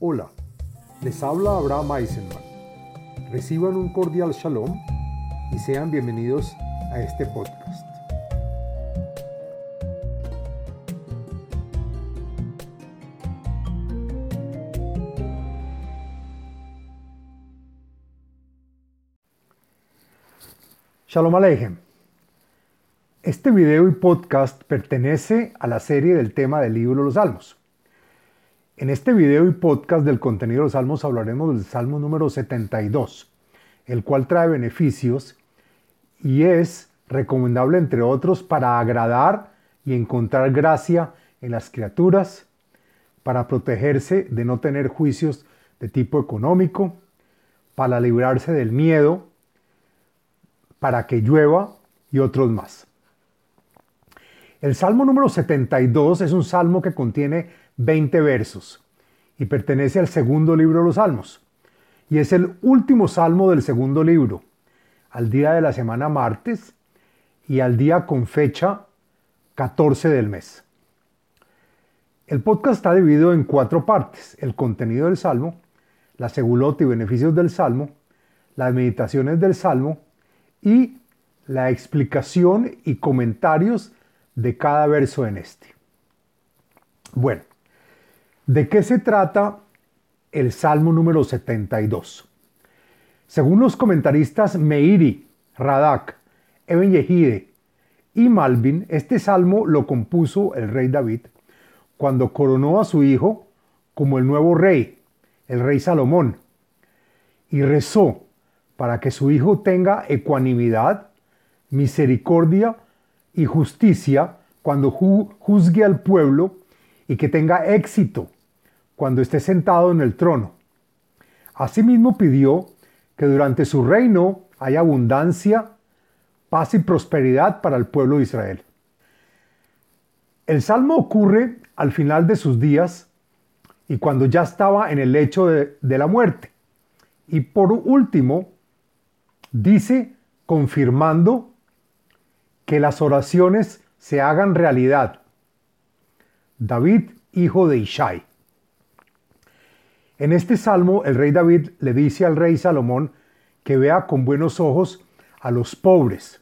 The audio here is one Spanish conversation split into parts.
Hola, les habla Abraham Eisenman. Reciban un cordial shalom y sean bienvenidos a este podcast. Shalom Aleichem. Este video y podcast pertenece a la serie del tema del libro los Salmos. En este video y podcast del contenido de los Salmos hablaremos del Salmo número 72, el cual trae beneficios y es recomendable, entre otros, para agradar y encontrar gracia en las criaturas, para protegerse de no tener juicios de tipo económico, para librarse del miedo, para que llueva y otros más. El Salmo número 72 es un salmo que contiene 20 versos y pertenece al segundo libro de los Salmos. Y es el último salmo del segundo libro, al día de la semana martes y al día con fecha 14 del mes. El podcast está dividido en cuatro partes, el contenido del salmo, la segulota y beneficios del salmo, las meditaciones del salmo y la explicación y comentarios de cada verso en este. Bueno, ¿De qué se trata el Salmo número 72? Según los comentaristas Meiri, Radak, Eben Yehide y Malvin, este salmo lo compuso el rey David cuando coronó a su hijo como el nuevo rey, el rey Salomón, y rezó para que su hijo tenga ecuanimidad, misericordia y justicia cuando juzgue al pueblo y que tenga éxito cuando esté sentado en el trono. Asimismo pidió que durante su reino haya abundancia, paz y prosperidad para el pueblo de Israel. El salmo ocurre al final de sus días y cuando ya estaba en el lecho de, de la muerte. Y por último, dice confirmando que las oraciones se hagan realidad. David, hijo de Ishai. En este salmo, el rey David le dice al rey Salomón que vea con buenos ojos a los pobres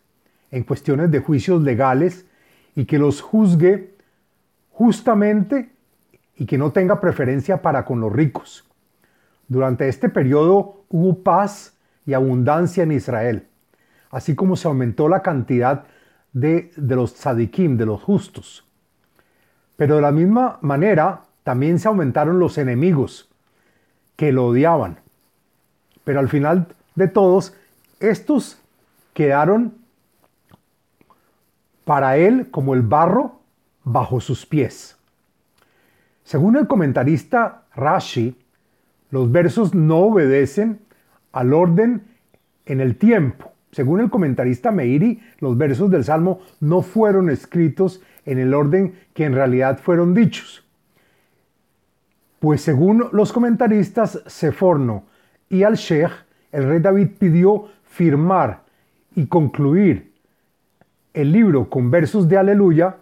en cuestiones de juicios legales y que los juzgue justamente y que no tenga preferencia para con los ricos. Durante este periodo hubo paz y abundancia en Israel, así como se aumentó la cantidad de, de los tzadikim, de los justos. Pero de la misma manera también se aumentaron los enemigos, que lo odiaban. Pero al final de todos, estos quedaron para él como el barro bajo sus pies. Según el comentarista Rashi, los versos no obedecen al orden en el tiempo. Según el comentarista Meiri, los versos del Salmo no fueron escritos en el orden que en realidad fueron dichos. Pues según los comentaristas Seforno y Al-Sheikh, el rey David pidió firmar y concluir el libro con versos de aleluya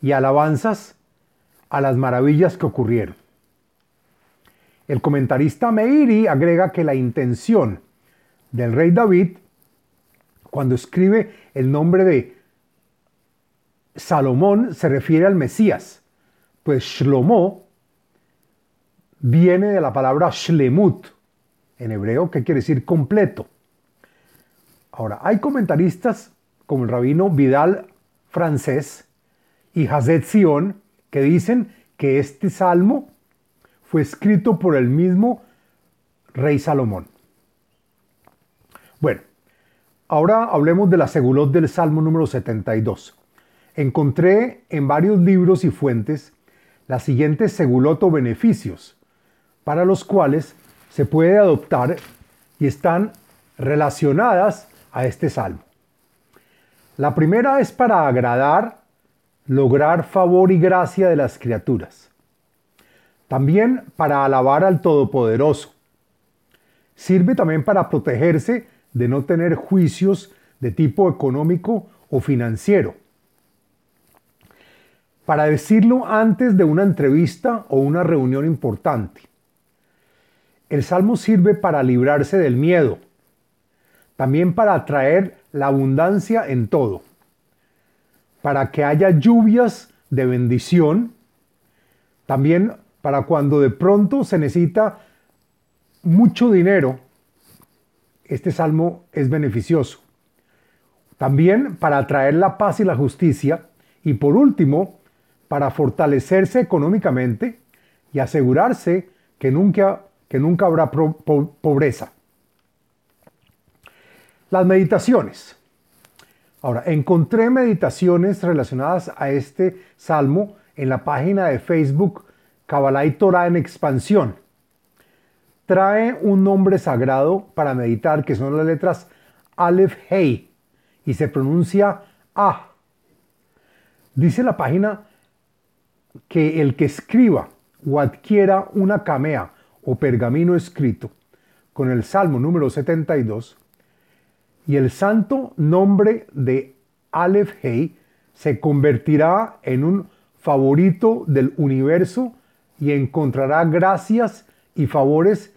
y alabanzas a las maravillas que ocurrieron. El comentarista Meiri agrega que la intención del rey David, cuando escribe el nombre de Salomón, se refiere al Mesías, pues Shlomo viene de la palabra shlemut, en hebreo, que quiere decir completo. Ahora, hay comentaristas como el rabino Vidal francés y Hazet Sion que dicen que este salmo fue escrito por el mismo rey Salomón. Bueno, ahora hablemos de la segulot del salmo número 72. Encontré en varios libros y fuentes las siguientes segulot o beneficios para los cuales se puede adoptar y están relacionadas a este salmo. La primera es para agradar, lograr favor y gracia de las criaturas. También para alabar al Todopoderoso. Sirve también para protegerse de no tener juicios de tipo económico o financiero. Para decirlo antes de una entrevista o una reunión importante El salmo sirve para librarse del miedo, también para atraer la abundancia en todo, para que haya lluvias de bendición, también para cuando de pronto se necesita mucho dinero, este salmo es beneficioso. También para atraer la paz y la justicia. Y por último, para fortalecerse económicamente y asegurarse que nunca, que nunca habrá pobreza. Las meditaciones. Ahora, encontré meditaciones relacionadas a este salmo en la página de Facebook Kabbalah y Torah en expansión. Trae un nombre sagrado para meditar que son las letras Aleph Hei y se pronuncia A. Dice la página que el que escriba o adquiera una camea o pergamino escrito con el Salmo número 72 y el santo nombre de Aleph Hei se convertirá en un favorito del universo y encontrará gracias y favores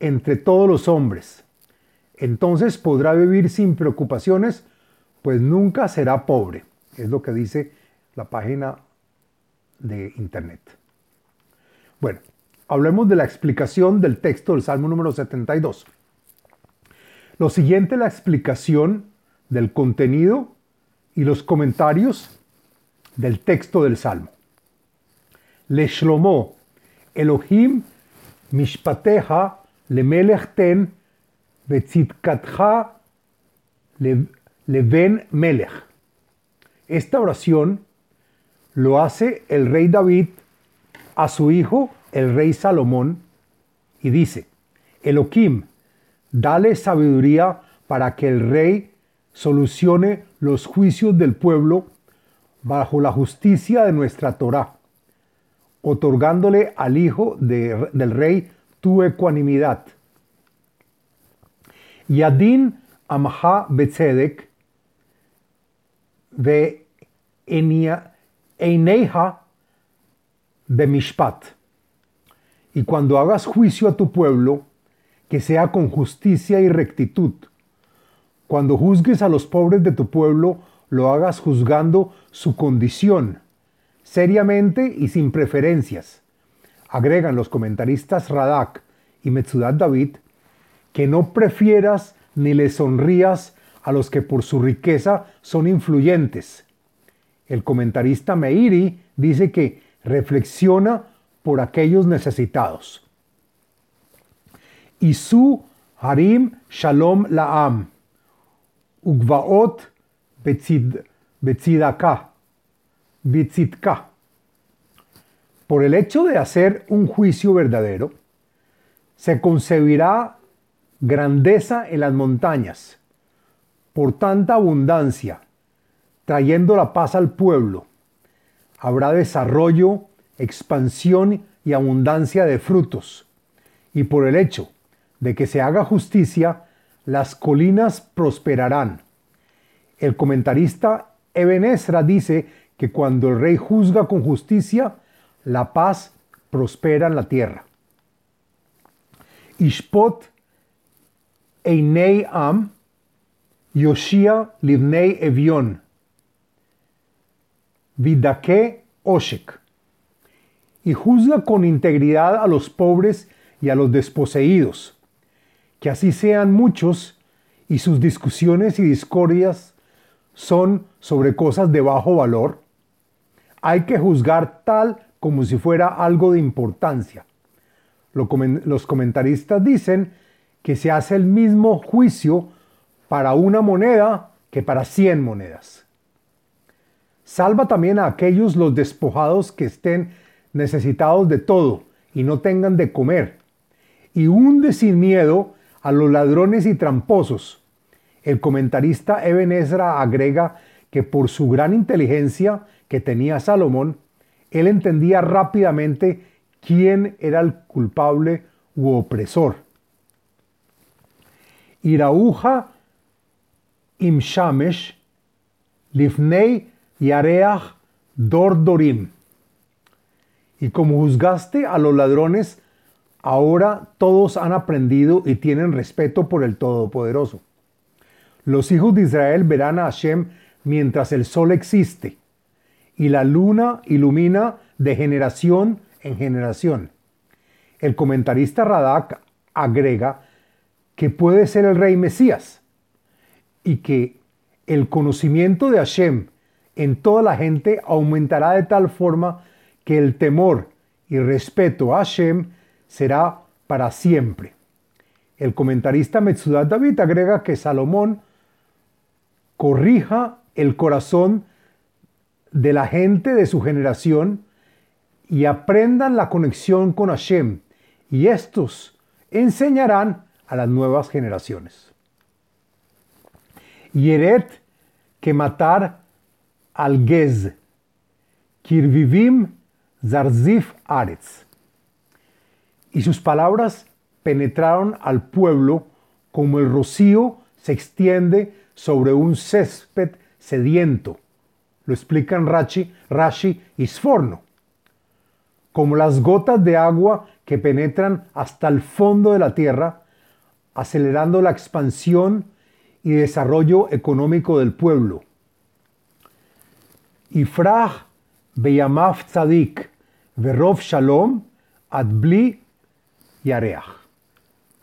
entre todos los hombres. Entonces podrá vivir sin preocupaciones, pues nunca será pobre. Es lo que dice la página de internet. Bueno, hablemos de la explicación del texto del Salmo número 72. Lo siguiente la explicación del contenido y los comentarios del texto del Salmo. Le Shlomo, Elohim mishpateja lemelech ten le leven melech. Esta oración lo hace el rey David a su hijo, el rey Salomón, y dice, Elohim, dale sabiduría para que el rey solucione los juicios del pueblo bajo la justicia de nuestra Torah, otorgándole al hijo del rey tu ecuanimidad. Yadin amha betzedek ve eineja mishpat. Y cuando hagas juicio a tu pueblo, que sea con justicia y rectitud. Cuando juzgues a los pobres de tu pueblo, lo hagas juzgando su condición, seriamente y sin preferencias. Agregan los comentaristas Radak y Metzudat David que no prefieras ni le sonrías a los que por su riqueza son influyentes. El comentarista Meiri dice que reflexiona por aquellos necesitados. Y su harim shalom laam, ugvaot betzidaka, betzitka. Por el hecho de hacer un juicio verdadero, se concebirá grandeza en las montañas, por tanta abundancia, trayendo la paz al pueblo. Habrá desarrollo, expansión y abundancia de frutos. Y por el hecho de que se haga justicia, las colinas prosperarán. El comentarista Eben dice que cuando el rey juzga con justicia, la paz prospera en la tierra. Ishpot Einei Am, Yoshia Livnei Evion, Vidake Oshek, y juzga con integridad a los pobres y a los desposeídos, que así sean muchos y sus discusiones y discordias son sobre cosas de bajo valor, hay que juzgar tal como si fuera algo de importancia. Los comentaristas dicen que se hace el mismo juicio para una moneda que para cien monedas. Salva también a aquellos los despojados que estén necesitados de todo y no tengan de comer. Y hunde sin miedo a los ladrones y tramposos. El comentarista Eben agrega que por su gran inteligencia que tenía Salomón, él entendía rápidamente quién era el culpable u opresor. Irauja imshamesh lifnei yareach dordorim. Y como juzgaste a los ladrones Ahora todos han aprendido y tienen respeto por el Todopoderoso. Los hijos de Israel verán a Hashem mientras el sol existe y la luna ilumina de generación en generación. El comentarista Radak agrega que puede ser el rey Mesías y que el conocimiento de Hashem en toda la gente aumentará de tal forma que el temor y respeto a Hashem será para siempre. El comentarista Metzudat David agrega que Salomón corrija el corazón de la gente de su generación y aprendan la conexión con Hashem, y estos enseñarán a las nuevas generaciones. Yeret que matar al Gez, Kirvivim Zarzif Aretz. Y sus palabras penetraron al pueblo como el rocío se extiende sobre un césped sediento. Lo explican Rashi, Rashi y Sforno. Como las gotas de agua que penetran hasta el fondo de la tierra, acelerando la expansión y desarrollo económico del pueblo. Ifrah beyamav tzadik verov shalom adbli yareach.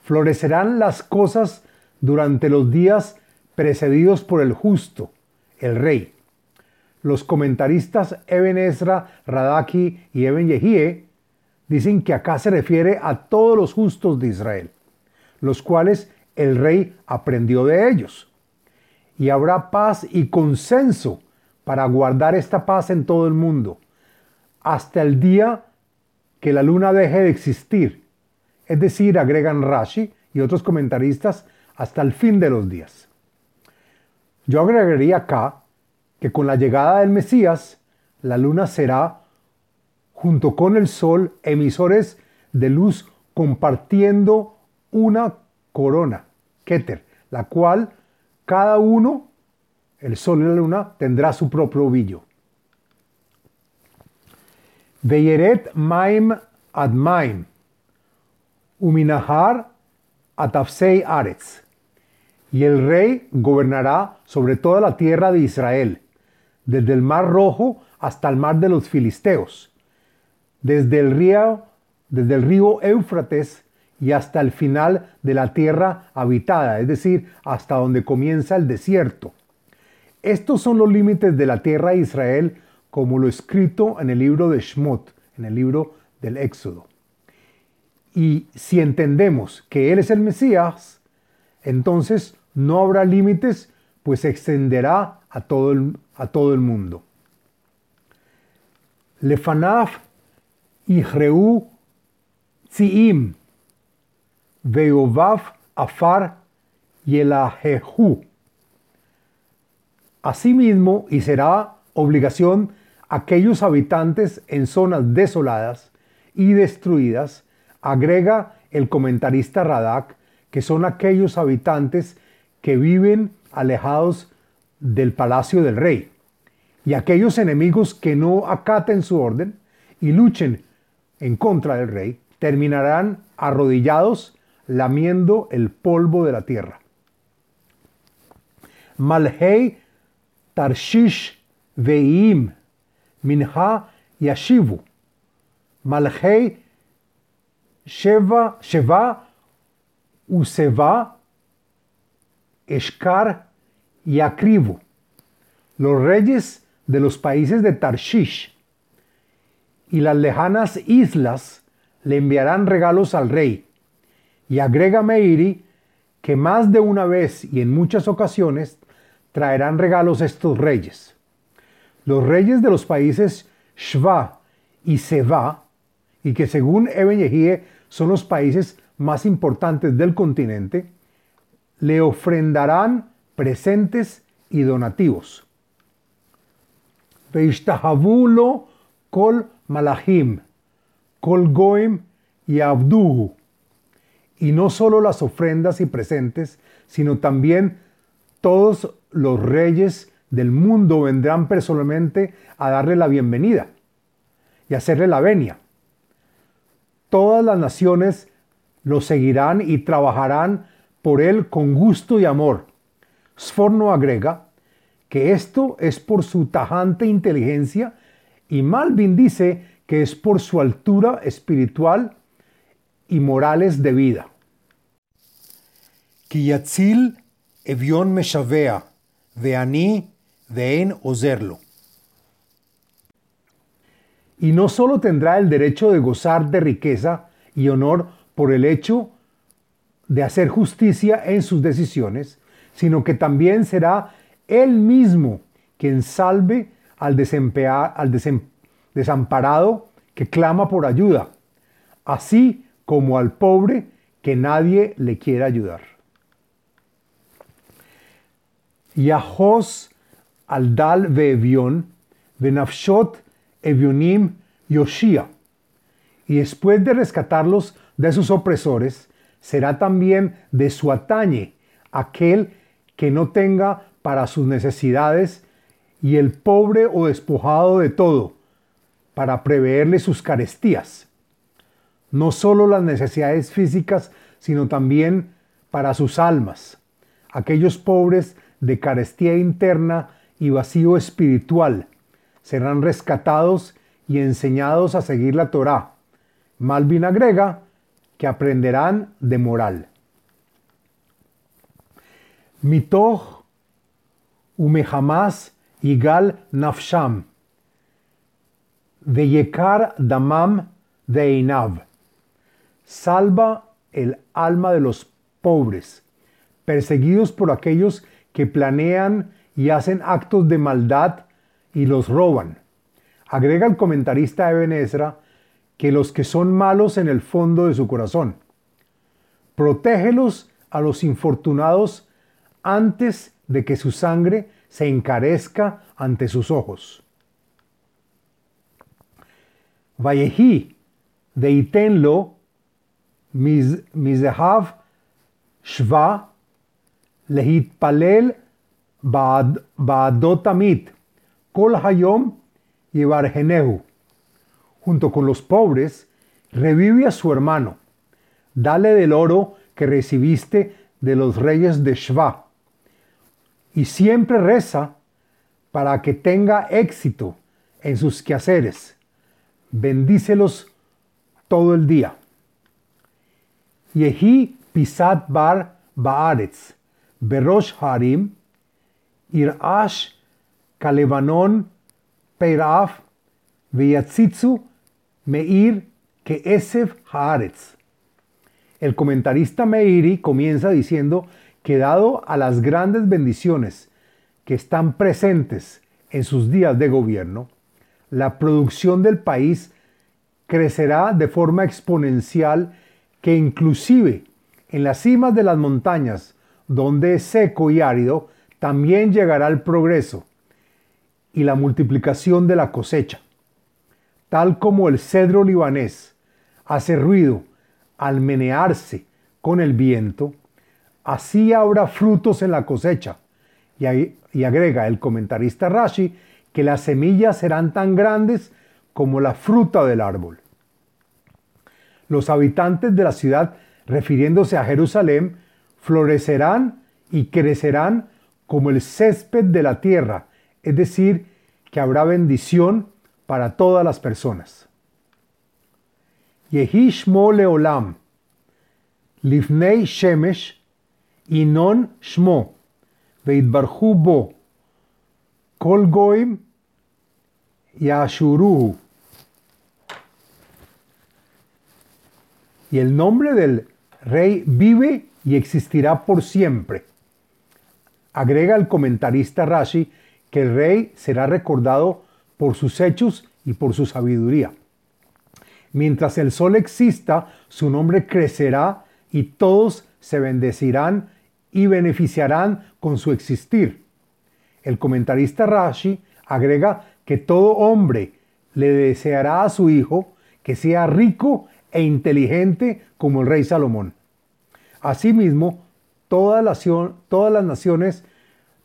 Florecerán las cosas durante los días precedidos por el justo, el rey. Los comentaristas Eben Ezra, Radaki y Eben Yehie dicen que acá se refiere a todos los justos de Israel, los cuales el rey aprendió de ellos. Y habrá paz y consenso para guardar esta paz en todo el mundo, hasta el día que la luna deje de existir. Es decir, agregan Rashi y otros comentaristas, hasta el fin de los días. Yo agregaría acá que con la llegada del Mesías, la luna será, junto con el sol, emisores de luz compartiendo una corona, Keter, la cual cada uno, el sol y la luna, tendrá su propio brillo. Veyeret maim ad maim, uminahar atafsei aretz y el rey gobernará sobre toda la tierra de Israel, desde el mar rojo hasta el mar de los filisteos, desde el río, desde el río Éufrates y hasta el final de la tierra habitada, es decir, hasta donde comienza el desierto. Estos son los límites de la tierra de Israel, como lo escrito en el libro de Shmot, en el libro del Éxodo. Y si entendemos que Él es el Mesías, entonces no habrá límites, pues se extenderá a todo el, a todo el mundo. Lefanaf Ihreu Tziim Veovav Afar Yelajehu. Asimismo, y será obligación aquellos habitantes en zonas desoladas y destruidas, agrega el comentarista Radak, que son aquellos habitantes que viven alejados del palacio del rey, y aquellos enemigos que no acaten su orden y luchen en contra del rey, terminarán arrodillados lamiendo el polvo de la tierra. Malhei Tarshish Veim Minha Yashivu Malhei Sheva Sheva Useva Eshkar y Acrivo, los reyes de los países de Tarshish y las lejanas islas le enviarán regalos al rey. Y agrega Meiri que más de una vez y en muchas ocasiones traerán regalos estos reyes. Los reyes de los países Shva y Seva, y que según Eben Yehie son los países más importantes del continente, le ofrendarán presentes y donativos. Veishtahavulo kol malachim, kol goim y abduhu. Y no solo las ofrendas y presentes, sino también todos los reyes del mundo vendrán personalmente a darle la bienvenida y hacerle la venia. todas las naciones lo seguirán y trabajarán por él con gusto y amor. Sforno agrega que esto es por su tajante inteligencia y Malvin dice que es por su altura espiritual y morales de vida. Kiyatzil evion meshavea, ve'en ozerlo. Y no solo tendrá el derecho de gozar de riqueza y honor por el hecho de hacer justicia en sus decisiones, sino que también será él mismo quien salve al, desamparado que clama por ayuda, así como al pobre que nadie le quiere ayudar. Yahos al dal ve'evion, venafshot evionim yoshia. Y después de rescatarlos de sus opresores, será también de su atañe aquel que no tenga para sus necesidades y el pobre o despojado de todo, para preverle sus carestías. No solo las necesidades físicas, sino también para sus almas, aquellos pobres de carestía interna y vacío espiritual, serán rescatados y enseñados a seguir la Torá. Malvin agrega que aprenderán de moral. Mitoch umehamas igal nafsham, veyekar damam deinav. Salva el alma de los pobres, perseguidos por aquellos que planean y hacen actos de maldad y los roban. Agrega el comentarista Eben Ezra que los que son malos en el fondo de su corazón. Protégelos a los infortunados antes de que su sangre se encarezca ante sus ojos. Vallejí, deitenlo, mizehav, shva, lehitpalel, baadotamit, kol hayom y bargenehu. Junto con los pobres, revive a su hermano. Dale del oro que recibiste de los reyes de Shva. Y siempre reza para que tenga éxito en sus quehaceres. Bendícelos todo el día. Yehi pisat bar baaretz, berosh harim, irash kalevanon peiraf, meir que esef haaretz. El comentarista Meiri comienza diciendo que dado a las grandes bendiciones que están presentes en sus días de gobierno, la producción del país crecerá de forma exponencial que inclusive en las cimas de las montañas, donde es seco y árido, también llegará el progreso y la multiplicación de la cosecha. Tal como el cedro libanés hace ruido al menearse con el viento, así habrá frutos en la cosecha. Y, agrega el comentarista Rashi que las semillas serán tan grandes como la fruta del árbol. Los habitantes de la ciudad, refiriéndose a Jerusalén, florecerán y crecerán como el césped de la tierra, es decir, que habrá bendición para todas las personas. Leolam, lifnei shemesh, inon shmo, veitbarhu bo, kol goim, yashuruhu. Y el nombre del rey vive y existirá por siempre. Agrega el comentarista Rashi que el rey será recordado por sus hechos y por su sabiduría. Mientras el sol exista, su nombre crecerá y todos se bendecirán y beneficiarán con su existir. El comentarista Rashi agrega que todo hombre le deseará a su hijo que sea rico e inteligente como el rey Salomón. Asimismo, todas las, todas las naciones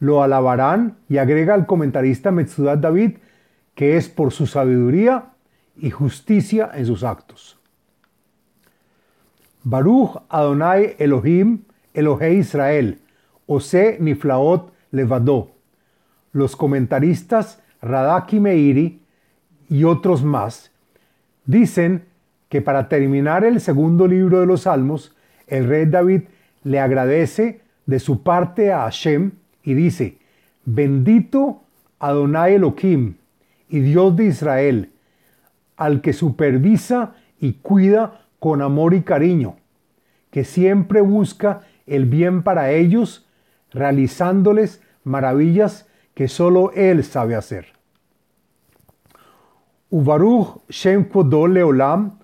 lo alabarán y agrega el comentarista Metzudat David que es por su sabiduría y justicia en sus actos. Baruch Adonai Elohim, Elohe Israel, Ose Niflaot Levadó. Los comentaristas Radaki Meiri y otros más dicen que para terminar el segundo libro de los Salmos, el rey David le agradece de su parte a Hashem y dice, bendito Adonai Elohim y Dios de Israel, al que supervisa y cuida con amor y cariño, que siempre busca el bien para ellos, realizándoles maravillas que solo Él sabe hacer. Ubaruch Shem Kvodo Leolam,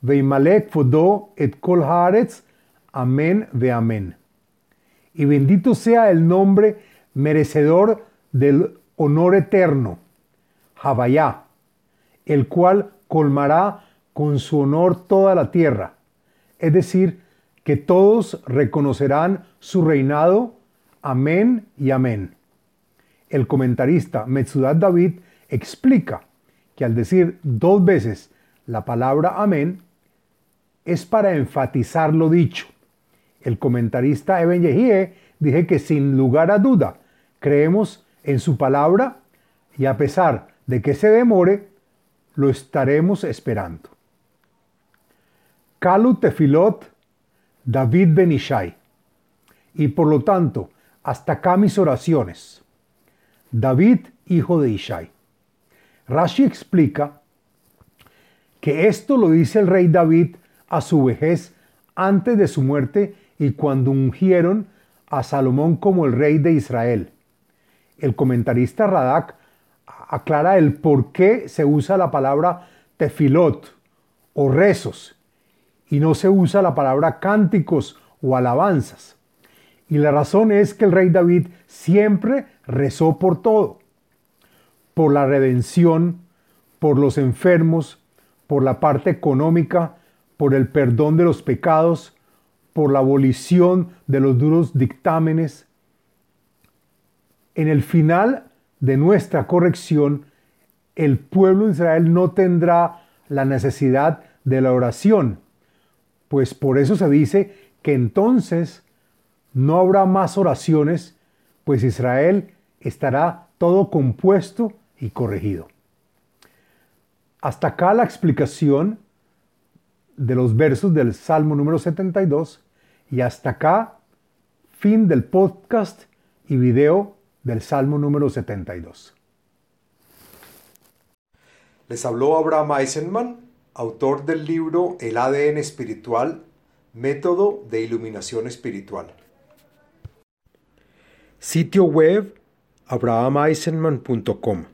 Veimalek Kvodo et Kol Haaretz, Amén ve Amén. Y bendito sea el nombre merecedor del honor eterno, Jabayá, el cual colmará con su honor toda la tierra. Es decir, que todos reconocerán su reinado. Amén y amén. El comentarista Metzudat David explica que al decir dos veces la palabra amén, es para enfatizar lo dicho. El comentarista Eben Yehie dije que sin lugar a duda creemos en su palabra y a pesar de que se demore, lo estaremos esperando. Kalu Tefilot David Benishai. Y por lo tanto, hasta acá mis oraciones. David, hijo de Ishai. Rashi explica que esto lo dice el rey David a su vejez antes de su muerte y cuando ungieron a Salomón como el rey de Israel. El comentarista Radak aclara el por qué se usa la palabra tefilot o rezos y no se usa la palabra cánticos o alabanzas. Y la razón es que el rey David siempre rezó por todo por la redención, por los enfermos, por la parte económica, por el perdón de los pecados, por la abolición de los duros dictámenes. En el final de nuestra corrección, el pueblo de Israel no tendrá la necesidad de la oración, pues por eso se dice que entonces no habrá más oraciones, pues Israel estará todo compuesto y corregido. Hasta acá la explicación de los versos del Salmo número 72 y hasta acá fin del podcast y video del Salmo número 72. Les habló Abraham Eisenman, autor del libro El ADN espiritual, método de iluminación espiritual. Sitio web abrahameisenman.com